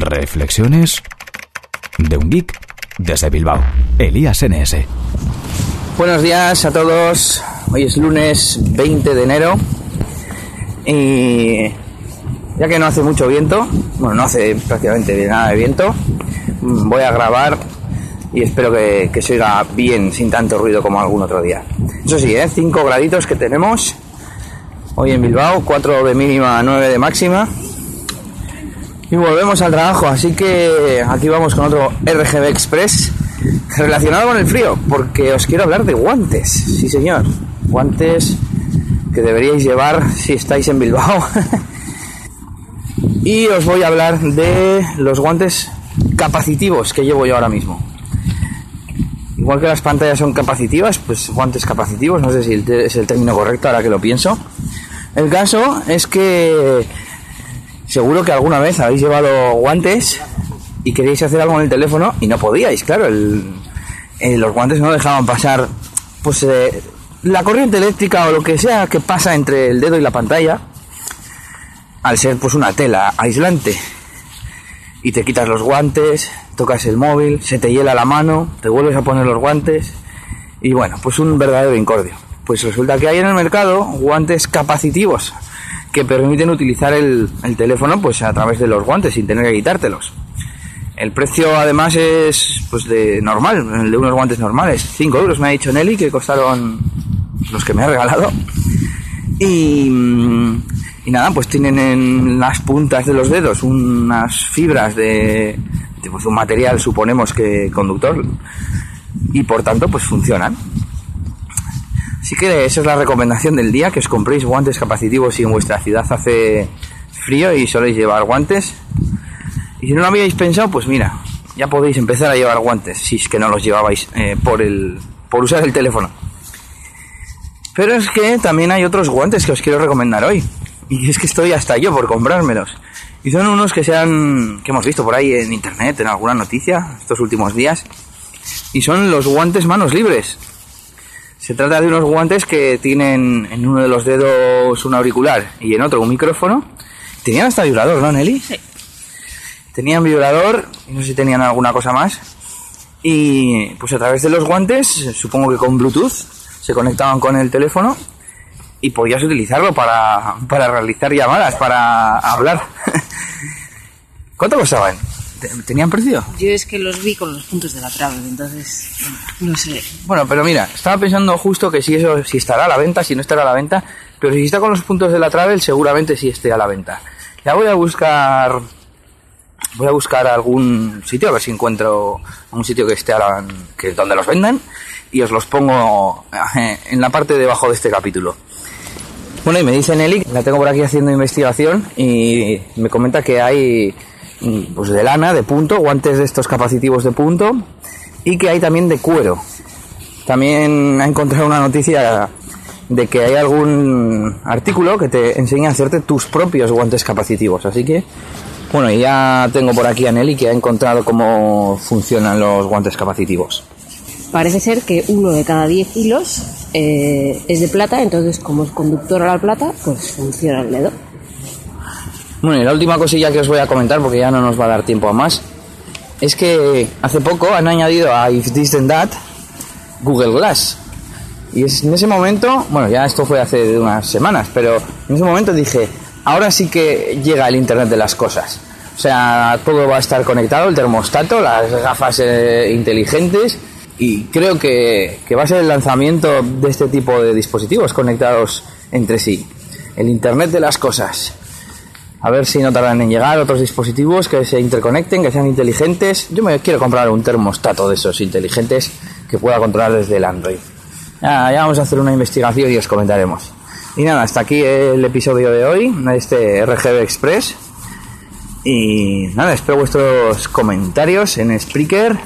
Reflexiones de un geek desde Bilbao. Elías NS. Buenos días a todos. Hoy es lunes 20 de enero. Y ya que no hace mucho viento, bueno, no hace prácticamente nada de viento, voy a grabar y espero que, se oiga bien, sin tanto ruido como algún otro día. Eso sí, ¿eh? 5 graditos que tenemos hoy en Bilbao, 4 de mínima, 9 de máxima. Y volvemos al trabajo, así que aquí vamos con otro RGB Express relacionado con el frío, porque os quiero hablar de guantes, sí señor, guantes que deberíais llevar si estáis en Bilbao. y os voy a hablar de los guantes capacitivos que llevo yo ahora mismo. Igual que las pantallas son capacitivas, pues guantes capacitivos, no sé si es el término correcto ahora que lo pienso. El caso es que seguro que alguna vez habéis llevado guantes y queréis hacer algo en el teléfono y no podíais, claro, los guantes no dejaban pasar pues eh, la corriente eléctrica o lo que sea que pasa entre el dedo y la pantalla al ser pues una tela aislante y te quitas los guantes, tocas el móvil, se te hiela la mano, te vuelves a poner los guantes y bueno, pues un verdadero incordio. Pues resulta que hay en el mercado guantes capacitivos que permiten utilizar el, teléfono pues a través de los guantes sin tener que quitártelos. El precio además es pues de normal, el de unos guantes normales. 5 euros me ha dicho Nelly que costaron los que me ha regalado. Y, nada, pues tienen en las puntas de los dedos unas fibras de, pues un material, suponemos que conductor, y por tanto, pues funcionan. Así que esa es la recomendación del día, que os compréis guantes capacitivos si en vuestra ciudad hace frío y soléis llevar guantes. Y si no lo habíais pensado, pues mira, ya podéis empezar a llevar guantes, si es que no los llevabais eh, por, el, por usar el teléfono. Pero es que también hay otros guantes que os quiero recomendar hoy. Y es que estoy hasta yo por comprármelos. Y son unos que se han, que hemos visto por ahí en internet, en alguna noticia, estos últimos días. Y son los guantes manos libres. Se trata de unos guantes que tienen en uno de los dedos un auricular y en otro un micrófono. Tenían hasta vibrador, ¿no, Nelly? Sí. Tenían vibrador y no sé si tenían alguna cosa más. Y pues a través de los guantes, supongo que con Bluetooth, se conectaban con el teléfono y podías utilizarlo para, para realizar llamadas, para hablar. ¿Cuánto costaban? ¿Tenían precio? Yo es que los vi con los puntos de la trave, entonces no sé. Bueno, pero mira, estaba pensando justo que si eso si estará a la venta, si no estará a la venta, pero si está con los puntos de la travel seguramente sí esté a la venta. Ya voy a buscar voy a buscar algún sitio a ver si encuentro un sitio que esté a la, que donde los vendan y os los pongo eh, en la parte de abajo de este capítulo. Bueno, y me dice Nelly, la tengo por aquí haciendo investigación y me comenta que hay pues de lana, de punto, guantes de estos capacitivos de punto y que hay también de cuero. También ha encontrado una noticia de que hay algún artículo que te enseña a hacerte tus propios guantes capacitivos. Así que, bueno, ya tengo por aquí a Nelly que ha encontrado cómo funcionan los guantes capacitivos. Parece ser que uno de cada 10 hilos eh, es de plata, entonces como es conductor a la plata, pues funciona el dedo. Bueno, y la última cosilla que os voy a comentar, porque ya no nos va a dar tiempo a más, es que hace poco han añadido a If This Then That Google Glass. Y en ese momento, bueno, ya esto fue hace unas semanas, pero en ese momento dije, ahora sí que llega el Internet de las cosas. O sea, todo va a estar conectado, el termostato, las gafas eh, inteligentes, y creo que, que va a ser el lanzamiento de este tipo de dispositivos conectados entre sí. El Internet de las cosas. A ver si no tardan en llegar otros dispositivos que se interconecten, que sean inteligentes. Yo me quiero comprar un termostato de esos inteligentes que pueda controlar desde el Android. Ya, vamos a hacer una investigación y os comentaremos. Y nada, hasta aquí el episodio de hoy, este RGB Express. Y nada, espero vuestros comentarios en Spreaker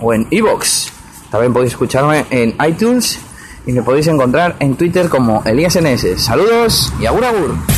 o en Evox. También podéis escucharme en iTunes y me podéis encontrar en Twitter como ElíasNS. Saludos y agur agur.